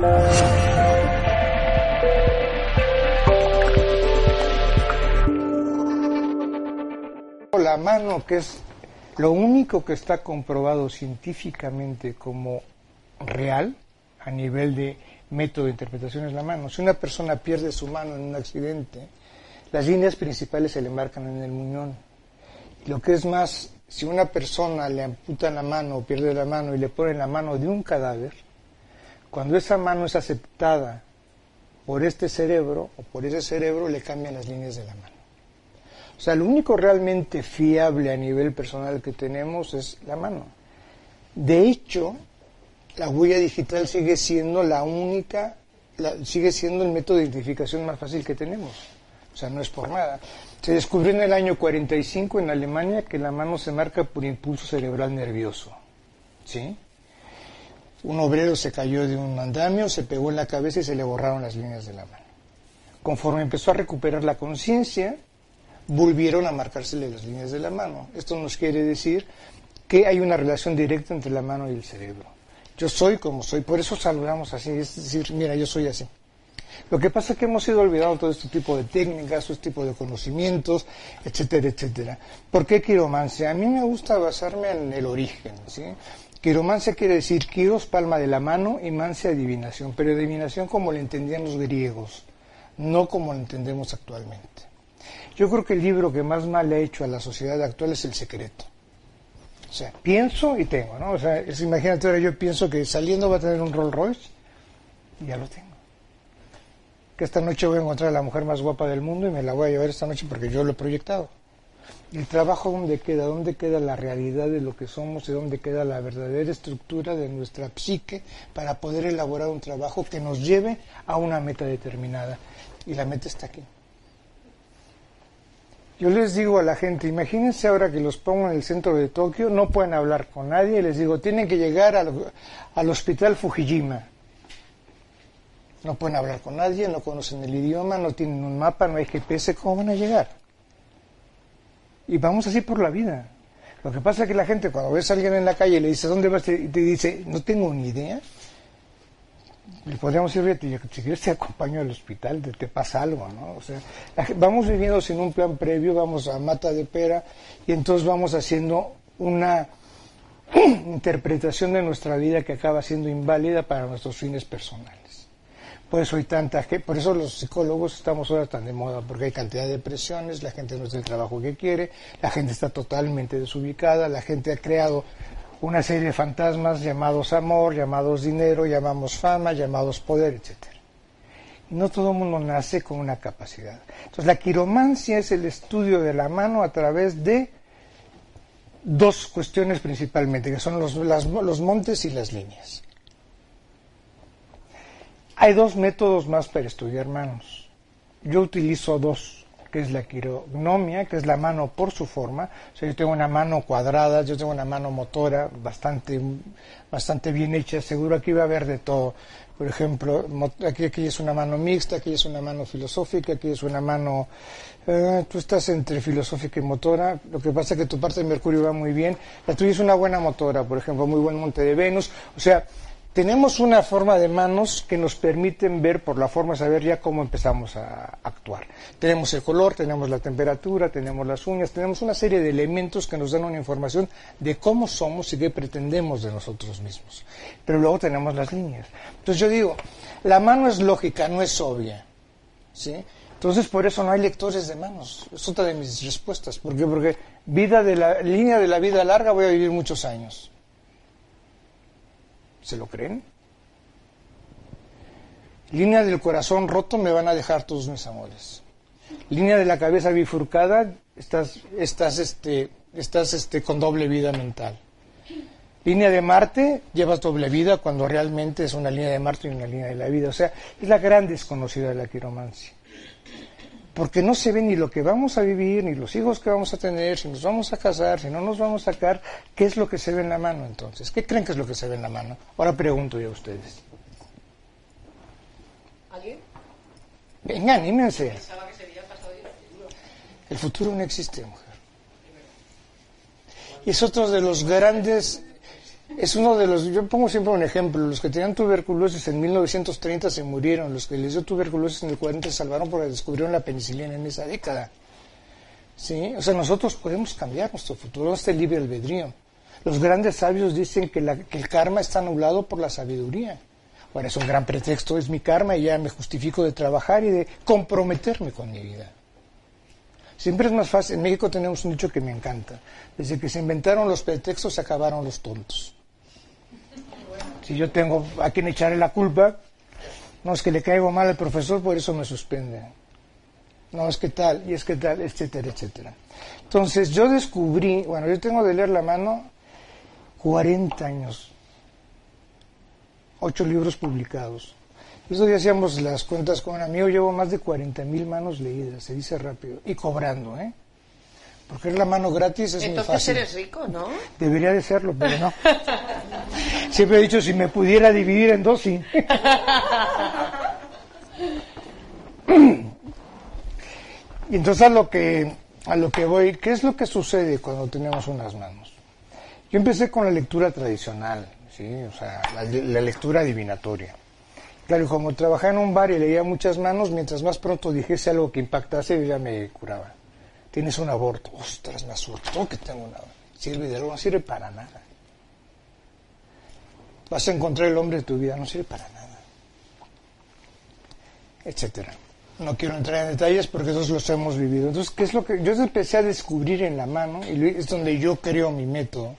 La mano, que es lo único que está comprobado científicamente como real a nivel de método de interpretación es la mano. Si una persona pierde su mano en un accidente, las líneas principales se le marcan en el muñón. Lo que es más, si una persona le amputan la mano o pierde la mano y le ponen la mano de un cadáver, cuando esa mano es aceptada por este cerebro o por ese cerebro le cambian las líneas de la mano. O sea, lo único realmente fiable a nivel personal que tenemos es la mano. De hecho, la huella digital sigue siendo la única, sigue siendo el método de identificación más fácil que tenemos. O sea, no es por nada. Se descubrió en el año 45 en Alemania que la mano se marca por impulso cerebral nervioso. ¿Sí? Un obrero se cayó de un andamio, se pegó en la cabeza y se le borraron las líneas de la mano. Conforme empezó a recuperar la conciencia, volvieron a marcársele las líneas de la mano. Esto nos quiere decir que hay una relación directa entre la mano y el cerebro. Yo soy como soy, por eso saludamos así, es decir, mira, yo soy así. Lo que pasa es que hemos ido olvidando todo este tipo de técnicas, este tipo de conocimientos, etcétera, etcétera. ¿Por qué quiromancia? A mí me gusta basarme en el origen, ¿sí? Quiromancia quiere decir quiros, palma de la mano, y mancia, adivinación, pero adivinación como la entendían los griegos, no como la entendemos actualmente. Yo creo que el libro que más mal ha hecho a la sociedad actual es El Secreto. O sea, pienso y tengo, ¿no? O sea, imagínate ahora yo pienso que saliendo va a tener un Rolls Royce y ya lo tengo. Que esta noche voy a encontrar a la mujer más guapa del mundo y me la voy a llevar esta noche porque yo lo he proyectado. ¿El trabajo dónde queda? ¿Dónde queda la realidad de lo que somos y dónde queda la verdadera estructura de nuestra psique para poder elaborar un trabajo que nos lleve a una meta determinada? Y la meta está aquí. Yo les digo a la gente, imagínense ahora que los pongo en el centro de Tokio, no pueden hablar con nadie, les digo, tienen que llegar al, al hospital Fujijima. No pueden hablar con nadie, no conocen el idioma, no tienen un mapa, no hay GPS, ¿cómo van a llegar? Y vamos así por la vida. Lo que pasa es que la gente cuando ves a alguien en la calle y le dice, ¿dónde vas? Y te dice, no tengo ni idea. Le podríamos decir, si quieres te acompaño al hospital, te pasa algo, ¿no? O sea, vamos viviendo sin un plan previo, vamos a mata de pera y entonces vamos haciendo una interpretación de nuestra vida que acaba siendo inválida para nuestros fines personales. Por eso hay tanta por eso los psicólogos estamos ahora tan de moda, porque hay cantidad de presiones, la gente no es el trabajo que quiere, la gente está totalmente desubicada, la gente ha creado una serie de fantasmas llamados amor, llamados dinero, llamamos fama, llamados poder, etc. No todo el mundo nace con una capacidad. Entonces la quiromancia es el estudio de la mano a través de dos cuestiones principalmente, que son los, los montes y las líneas. Hay dos métodos más para estudiar manos. Yo utilizo dos, que es la quirognomia, que es la mano por su forma. O sea, yo tengo una mano cuadrada, yo tengo una mano motora bastante, bastante bien hecha. Seguro aquí va a haber de todo. Por ejemplo, aquí, aquí es una mano mixta, aquí es una mano filosófica, aquí es una mano... Eh, tú estás entre filosófica y motora. Lo que pasa es que tu parte de Mercurio va muy bien. La tuya es una buena motora, por ejemplo, muy buen monte de Venus. O sea, tenemos una forma de manos que nos permiten ver por la forma saber ya cómo empezamos a actuar. Tenemos el color, tenemos la temperatura, tenemos las uñas, tenemos una serie de elementos que nos dan una información de cómo somos y qué pretendemos de nosotros mismos. Pero luego tenemos las líneas. Entonces yo digo, la mano es lógica, no es obvia. ¿sí? Entonces por eso no hay lectores de manos. Es otra de mis respuestas. ¿Por qué? Porque vida de la línea de la vida larga voy a vivir muchos años. ¿Se lo creen? Línea del corazón roto me van a dejar todos mis amores. Línea de la cabeza bifurcada, estás, estás, este, estás este, con doble vida mental. Línea de Marte, llevas doble vida cuando realmente es una línea de Marte y una línea de la vida. O sea, es la gran desconocida de la quiromancia. Porque no se ve ni lo que vamos a vivir, ni los hijos que vamos a tener, si nos vamos a casar, si no nos vamos a sacar, ¿qué es lo que se ve en la mano entonces? ¿Qué creen que es lo que se ve en la mano? Ahora pregunto yo a ustedes. ¿Alguien? Venga, anímense. El futuro no existe, mujer. Y es otro de los grandes, es uno de los, yo pongo siempre un ejemplo, los que tenían tuberculosis en 1930 se murieron, los que les dio tuberculosis en el 40 se salvaron porque descubrieron la penicilina en esa década. ¿Sí? O sea, nosotros podemos cambiar nuestro futuro, este libre albedrío. Los grandes sabios dicen que, que el karma está anulado por la sabiduría. Bueno, es un gran pretexto, es mi karma y ya me justifico de trabajar y de comprometerme con mi vida. Siempre es más fácil. En México tenemos un dicho que me encanta. Desde que se inventaron los pretextos se acabaron los tontos. Si yo tengo a quien echarle la culpa, no es que le caigo mal al profesor, por eso me suspende. No es que tal, y es que tal, etcétera, etcétera. Entonces yo descubrí, bueno, yo tengo de leer la mano 40 años ocho libros publicados. Eso día hacíamos las cuentas con un amigo, llevo más de 40 mil manos leídas, se dice rápido, y cobrando, ¿eh? Porque es la mano gratis, es Entonces muy fácil. eres rico, ¿no? Debería de serlo, pero no. Siempre he dicho, si me pudiera dividir en dos, sí. y entonces a lo que a lo que voy, ¿qué es lo que sucede cuando tenemos unas manos? Yo empecé con la lectura tradicional, ¿sí? o sea, la, la, lectura adivinatoria. Claro, y como trabajaba en un bar y leía muchas manos, mientras más pronto dijese algo que impactase, yo ya me curaba. Tienes un aborto. Ostras, me asustó que tengo un aborto. Sirve de algo, no sirve para nada. Vas a encontrar el hombre de tu vida, no sirve para nada. Etcétera. No quiero entrar en detalles porque todos los hemos vivido. Entonces, ¿qué es lo que yo empecé a descubrir en la mano? Y es donde yo creo mi método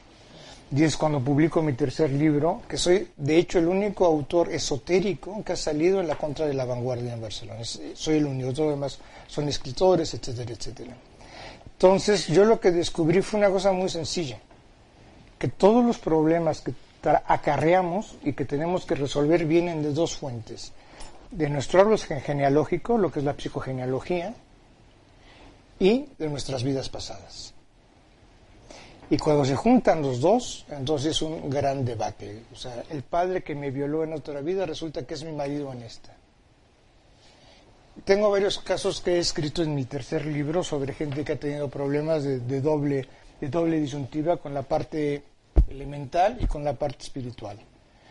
y es cuando publico mi tercer libro, que soy de hecho el único autor esotérico que ha salido en la contra de la vanguardia en Barcelona. Soy el único, todos los demás son escritores, etcétera, etcétera. Entonces yo lo que descubrí fue una cosa muy sencilla, que todos los problemas que acarreamos y que tenemos que resolver vienen de dos fuentes. De nuestro árbol genealógico, lo que es la psicogenealogía, y de nuestras vidas pasadas. Y cuando se juntan los dos, entonces es un gran debate. O sea, el padre que me violó en otra vida resulta que es mi marido en esta. Tengo varios casos que he escrito en mi tercer libro sobre gente que ha tenido problemas de, doble, de doble disyuntiva con la parte elemental y con la parte espiritual.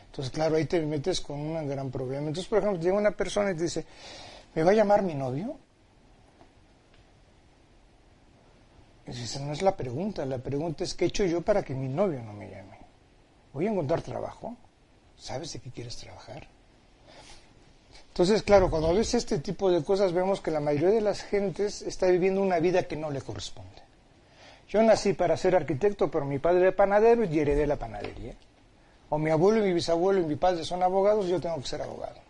Entonces, claro, ahí te metes con un gran problema. Entonces, por ejemplo, llega una persona y te dice, ¿me va a llamar mi novio? Esa no es la pregunta, la pregunta es ¿qué he hecho yo para que mi novio no me llame? ¿Voy a encontrar trabajo? ¿Sabes de qué quieres trabajar? Entonces, claro, cuando ves este tipo de cosas vemos que la mayoría de las gentes está viviendo una vida que no le corresponde. Yo nací para ser arquitecto, pero mi padre era panadero y heredé la panadería. O mi abuelo y mi bisabuelo y mi padre son abogados y yo tengo que ser abogado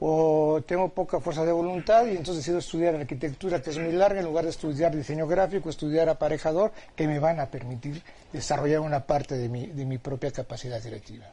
o tengo poca fuerza de voluntad y entonces decido estudiar arquitectura, que es muy larga, en lugar de estudiar diseño gráfico, estudiar aparejador, que me van a permitir desarrollar una parte de mi, de mi propia capacidad directiva.